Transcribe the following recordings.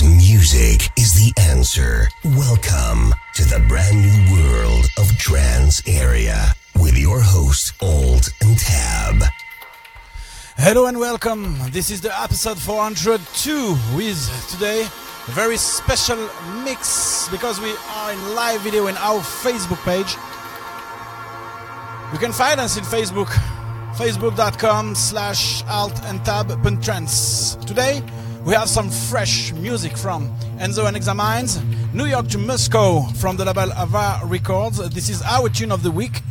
because music is the answer. Welcome to the brand new world of Trance Area with your host, Alt and Tab. Hello and welcome. This is the episode 402 with today a very special mix because we are in live video in our Facebook page. You can find us in Facebook, facebook.com slash alt and tab. Today we have some fresh music from Enzo and Examines, New York to Moscow from the label Ava Records. This is our tune of the week.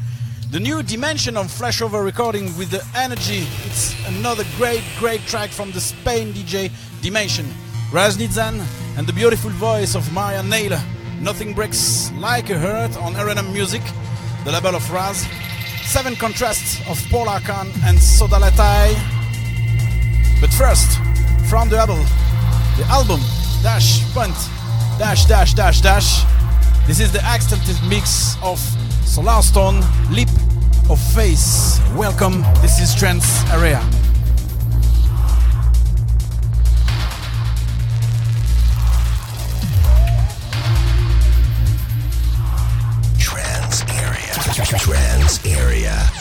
The new dimension of flashover recording with the energy. It's another great, great track from the Spain DJ Dimension. Raz Nitzan and the beautiful voice of Maria Nayler. Nothing breaks like a hurt on R&M Music, the label of Raz. Seven contrasts of Paul Arkan and Sodalatai. But first, from the album, the album dash punt dash dash dash dash. This is the extended mix of Solarstone, Leap of Faith. Welcome, this is Trance Area. Trance Area. Trance Area.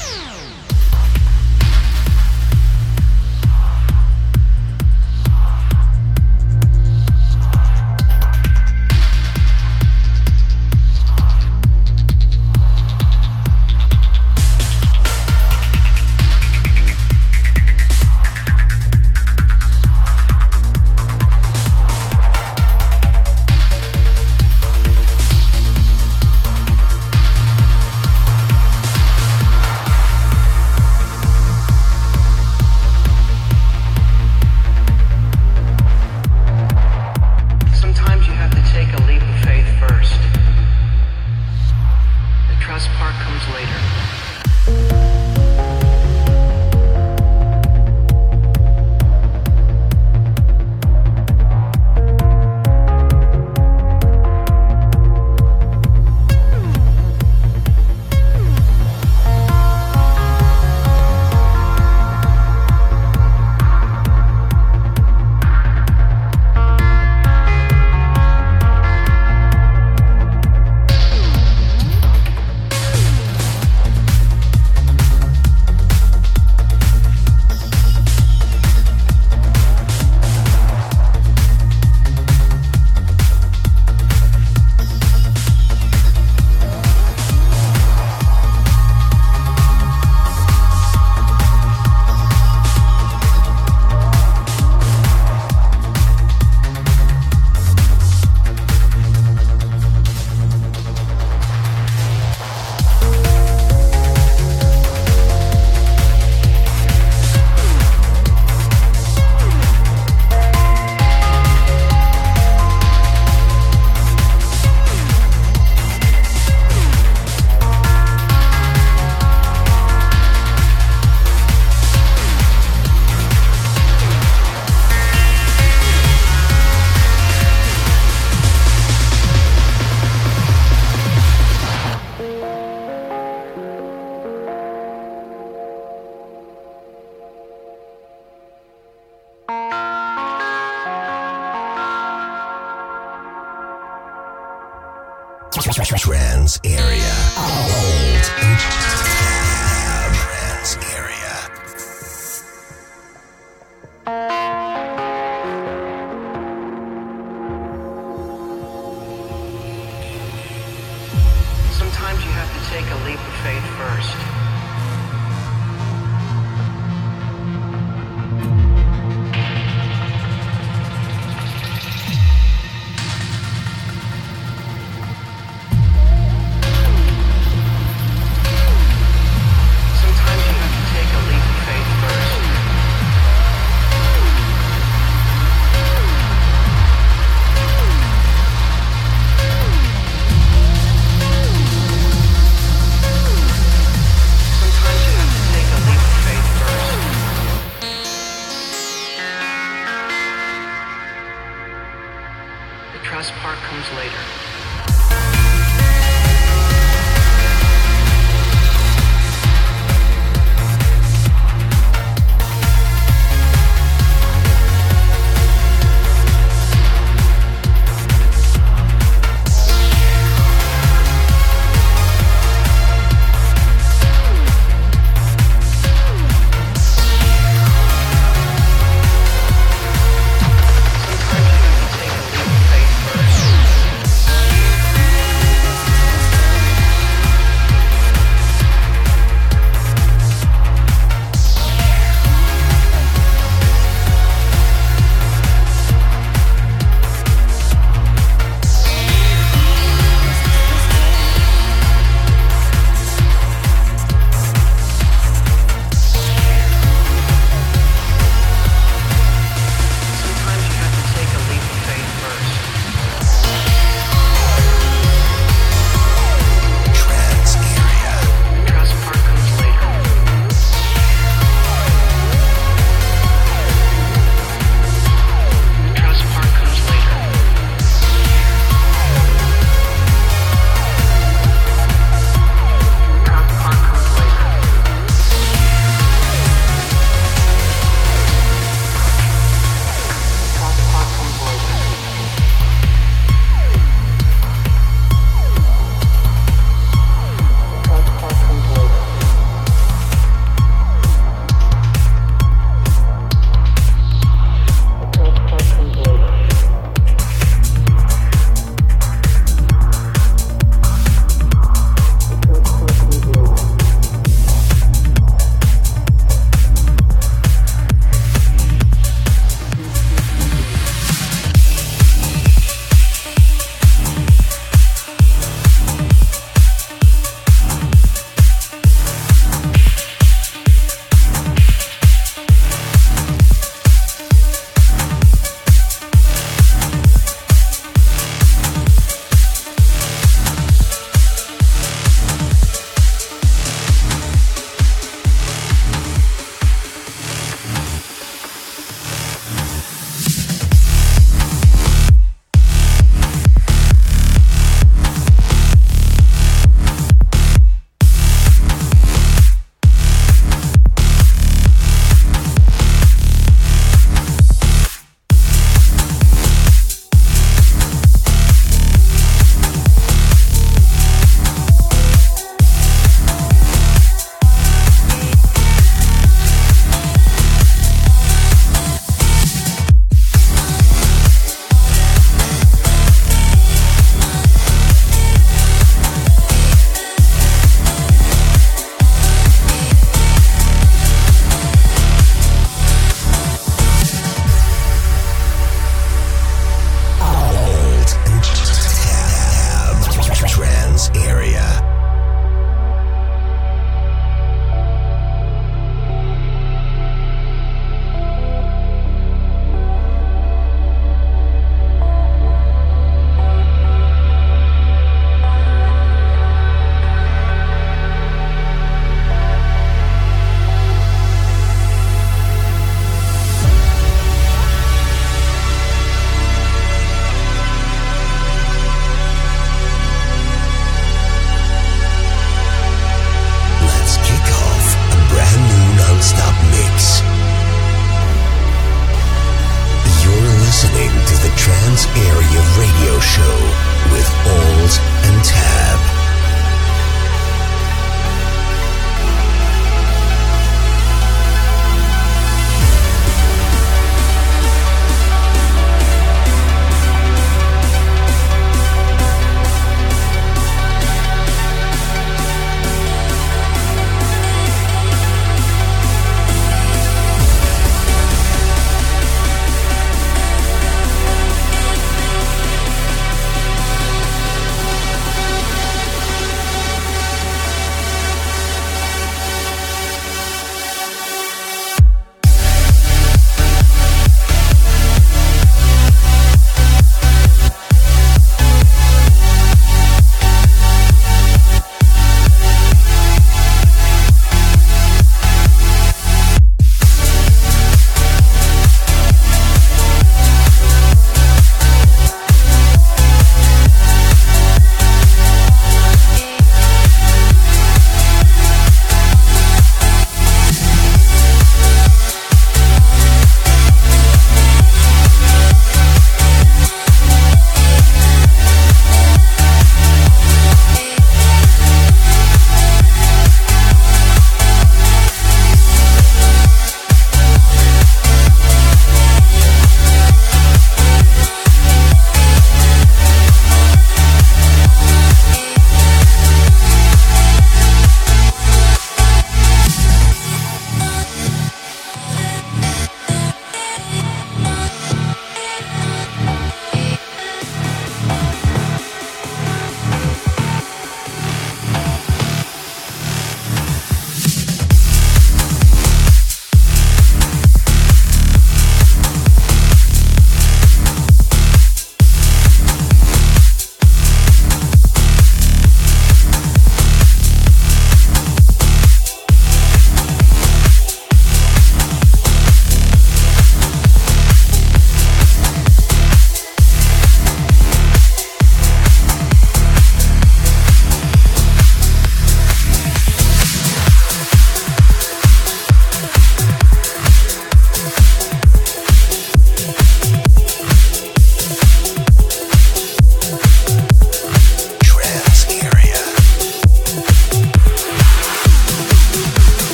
Have to take a leap of faith first.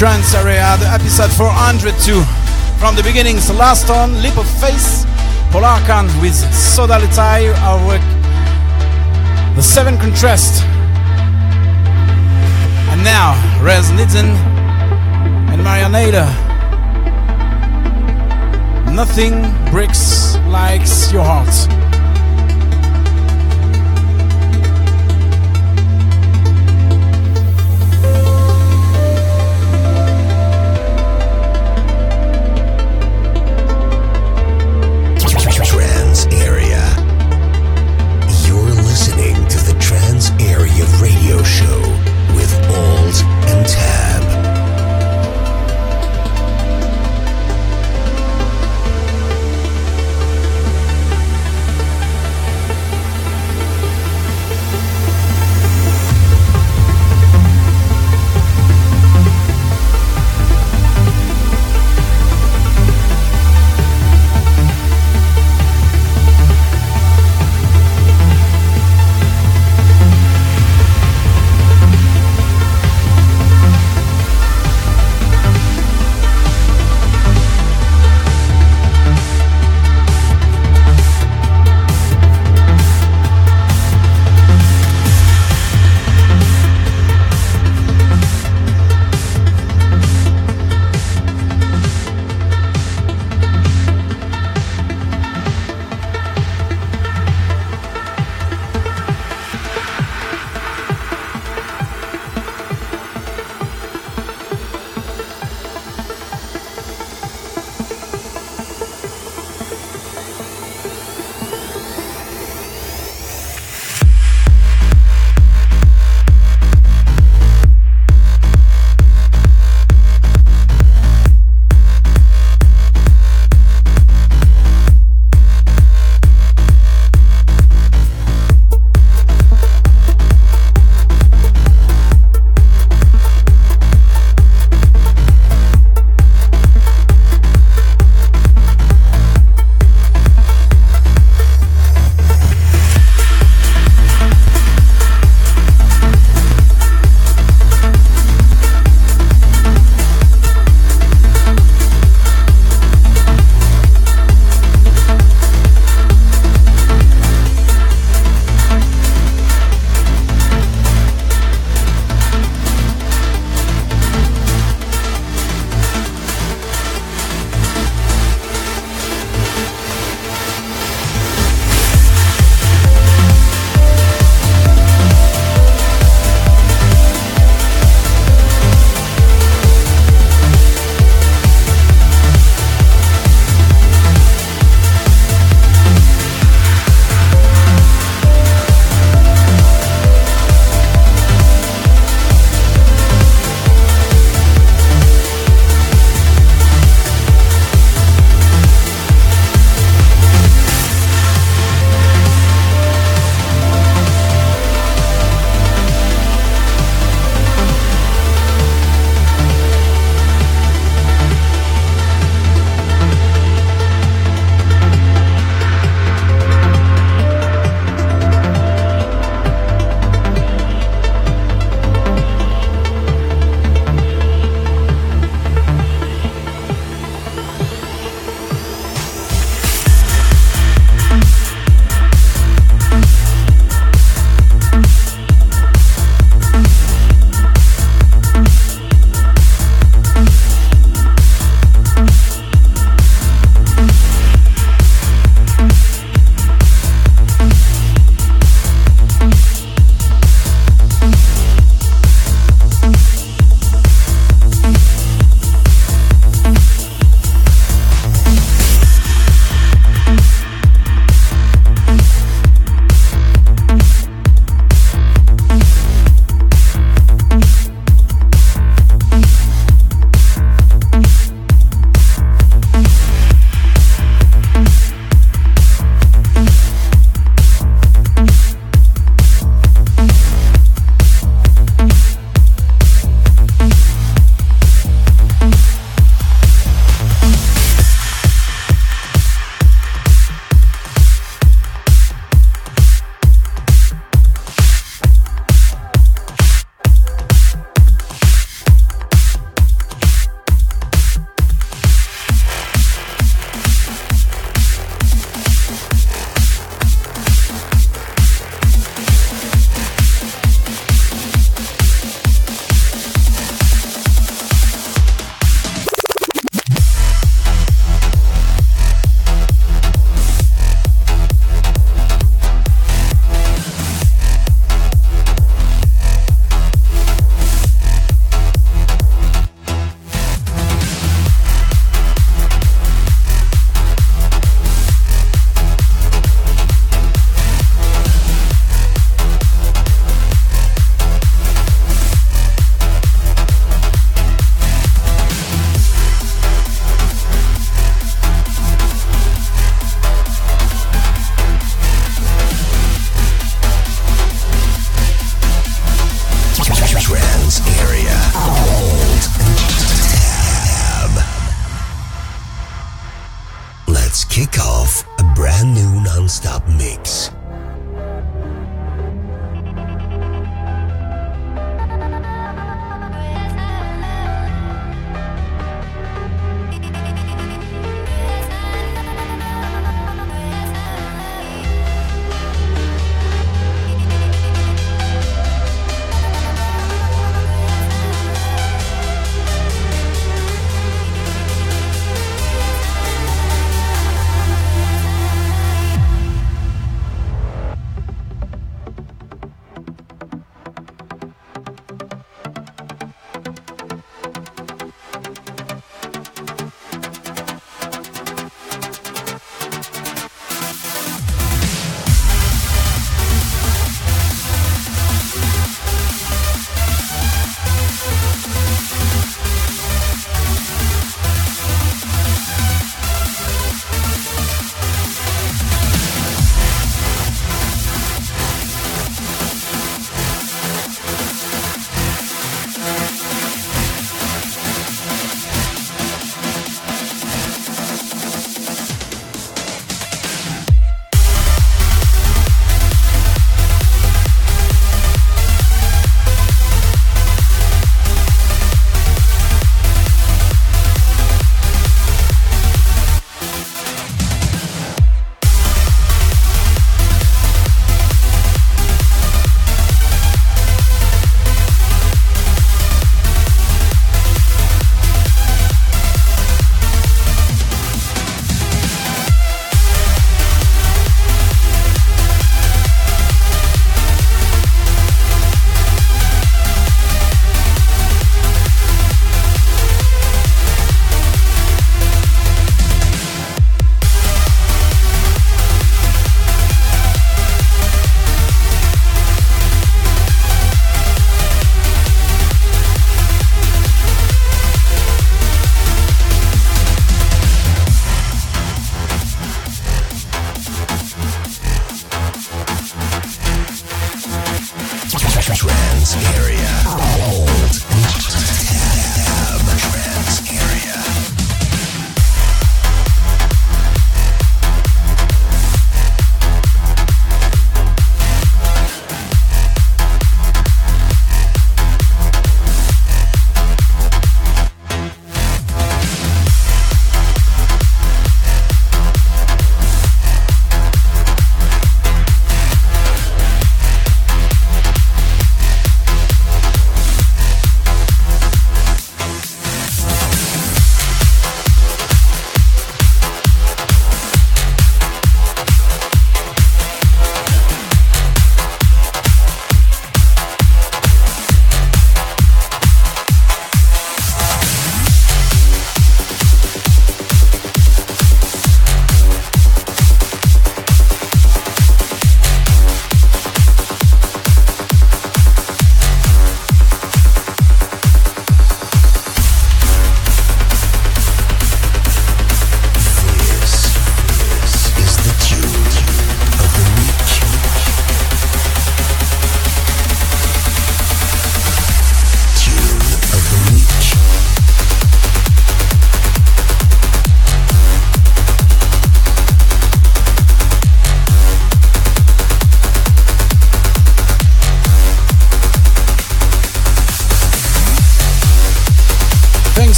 Trance Area, the episode 402. From the beginnings, last on Leap of Faith, Polarkan with Soda our work, The Seven Contrast. And now, Raz Nitzan and Maria Nayler. Nothing breaks like your heart.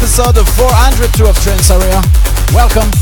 Episode of 402 of Trance Area. Welcome.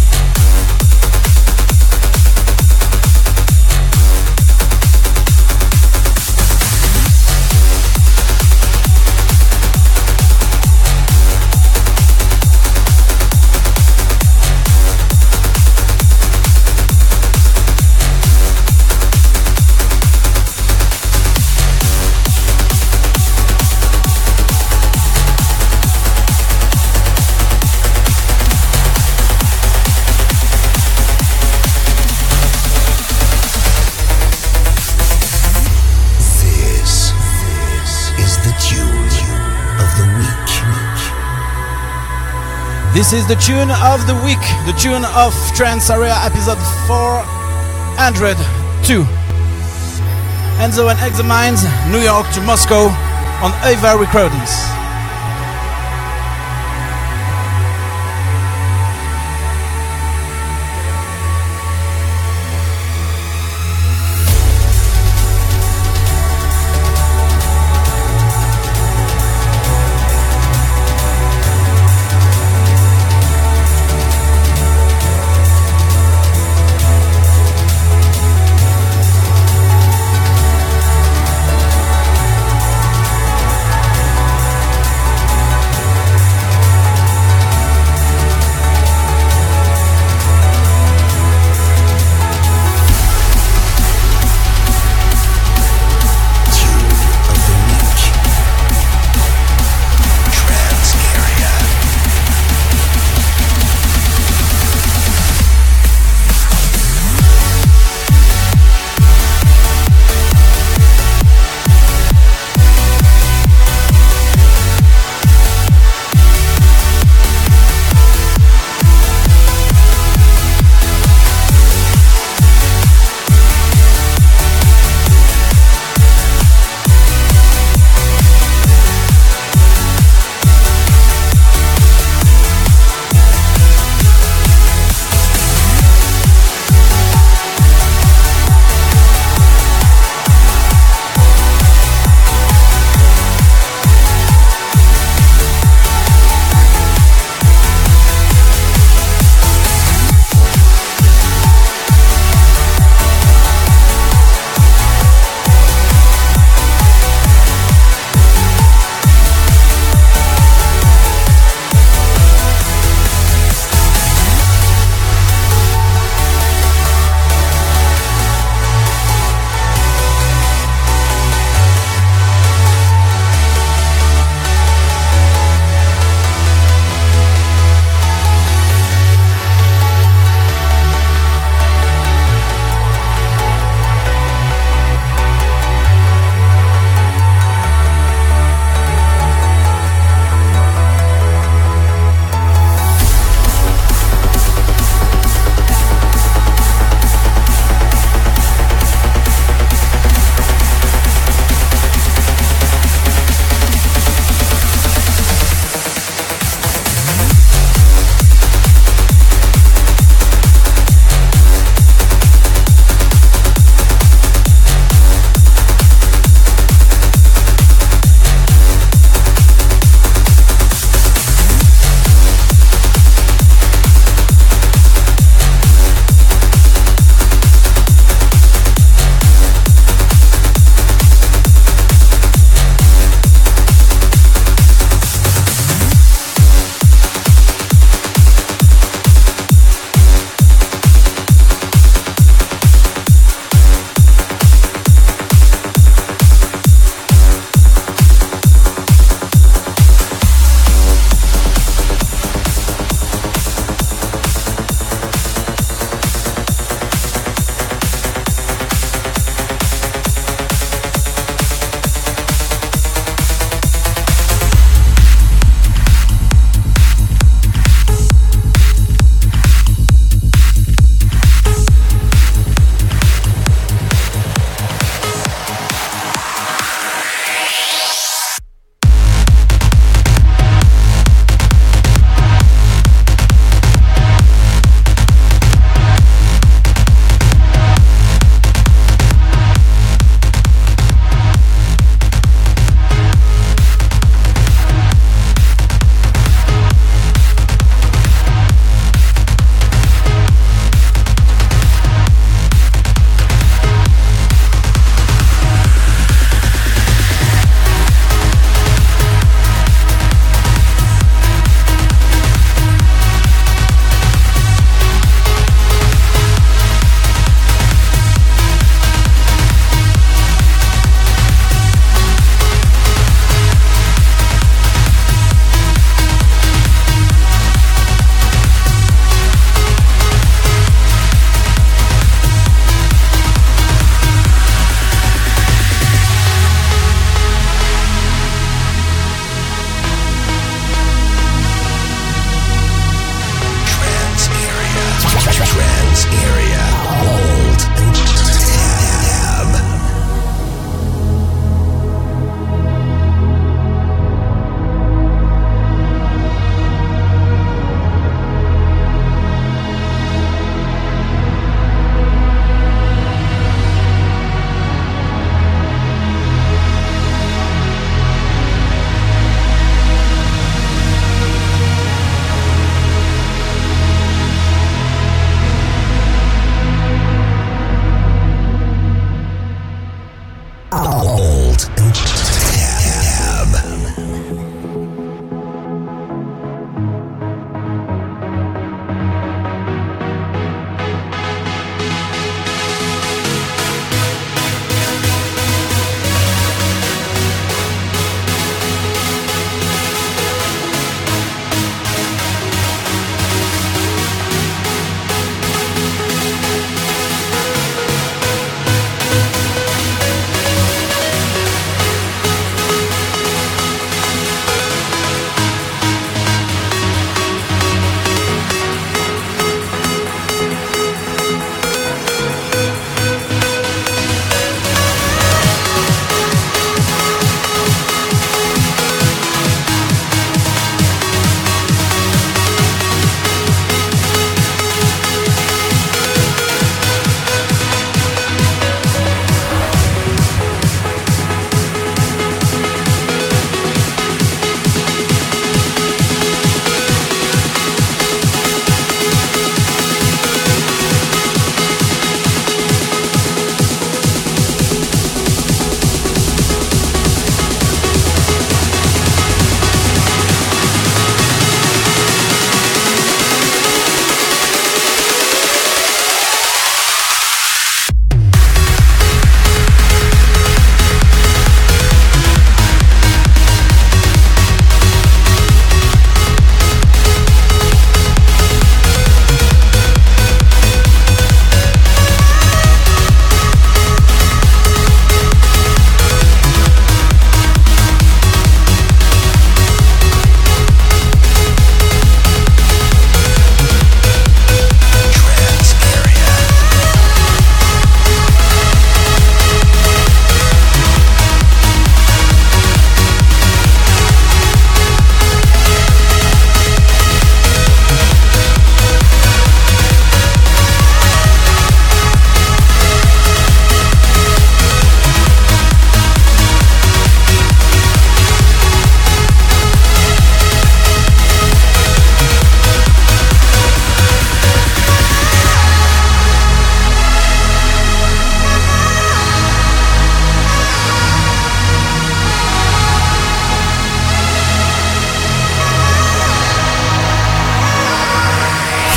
This is the tune of the week, the tune of Trance Area episode 402. Enzo and Examines, New York to Moscow on Ava Recordings.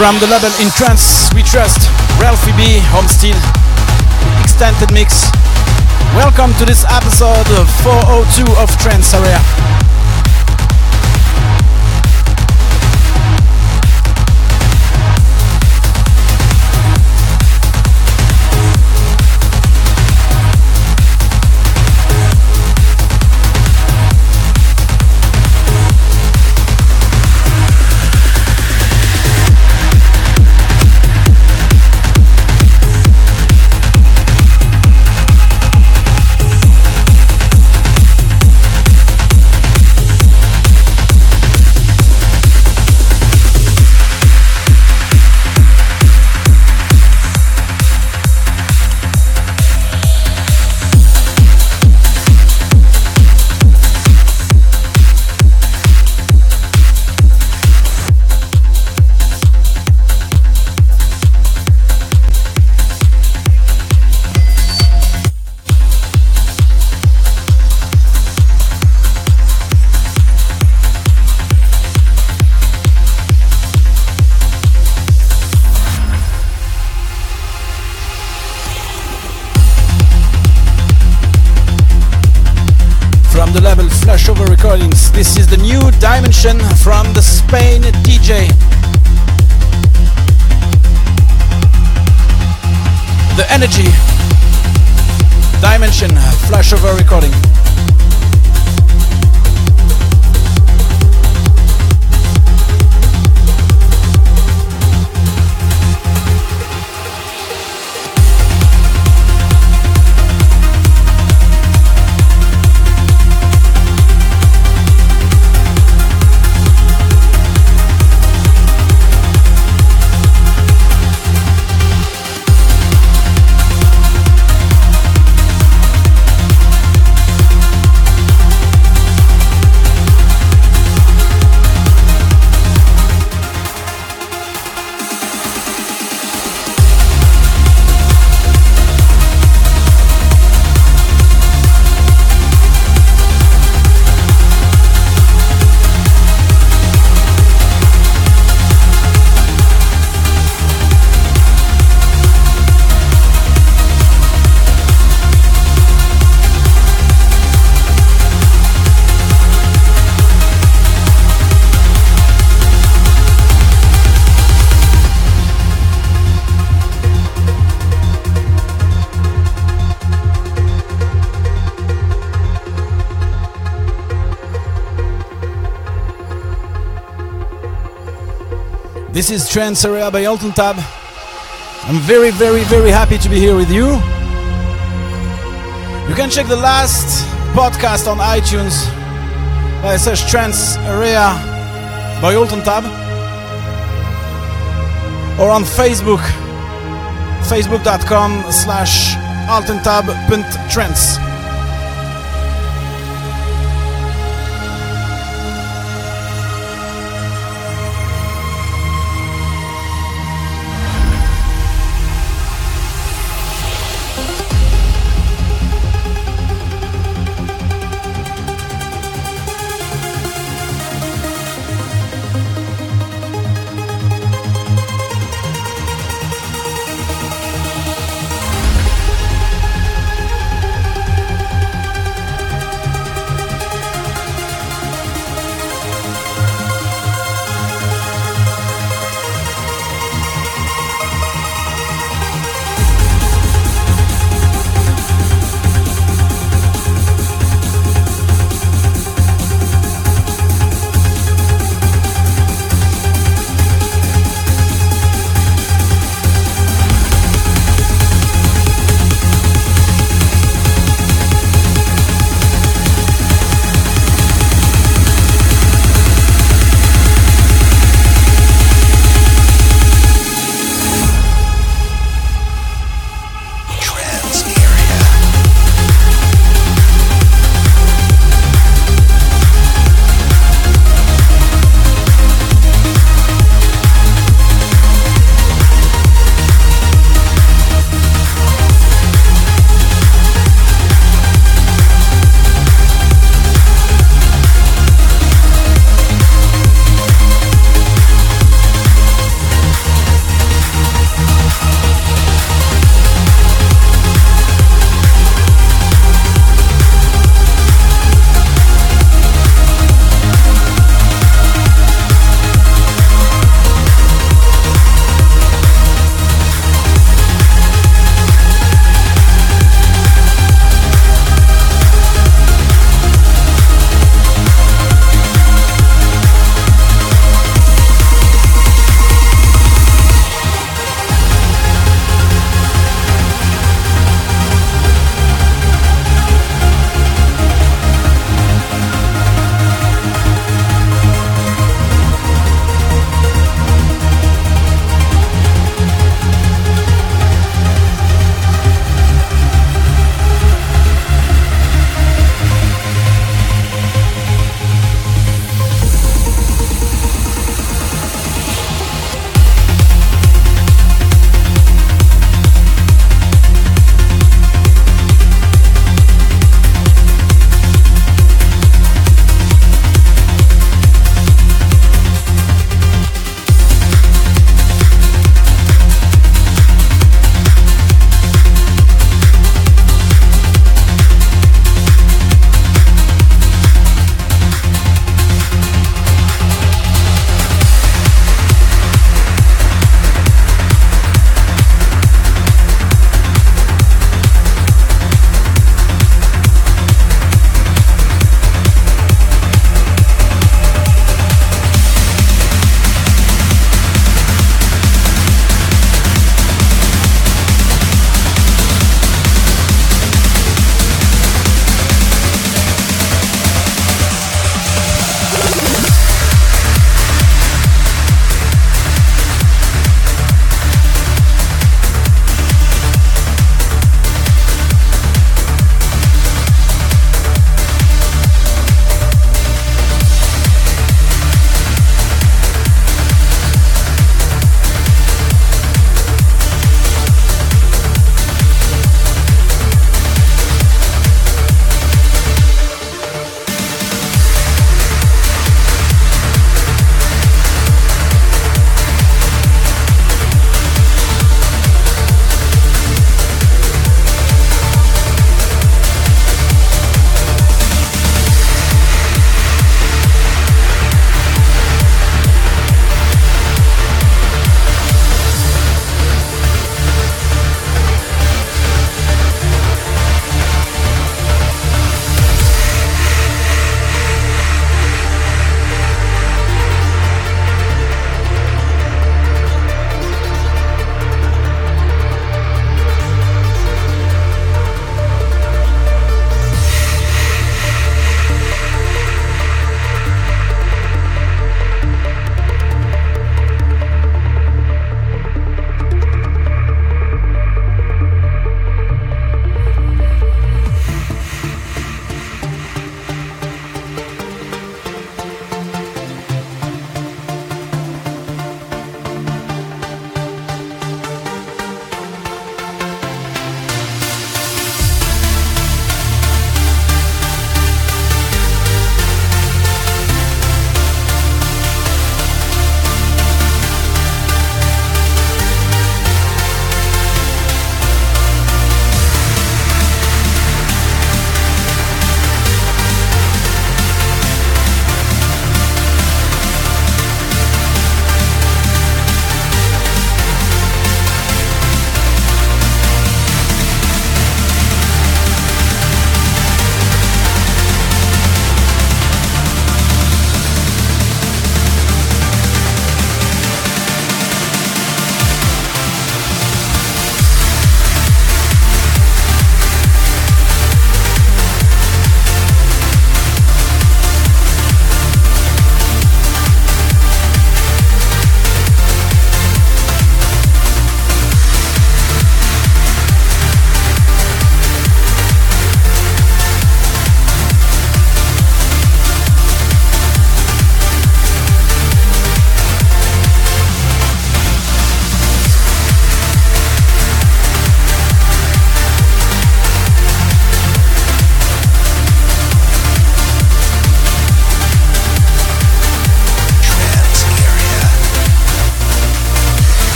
From the label In Trance We Trust, Ralphie B, Home Steel, Extended Mix. Welcome to this episode 402 of Trance Area. From the This is Trance Area by Alton Tab. I'm very, very, very happy to be here with you. You can check the last podcast on iTunes by search Trance Area by Alton Tab or on Facebook facebook.com slash altentab.trance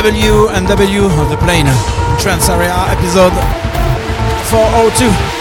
W and W of the plane. Trance Area episode 402.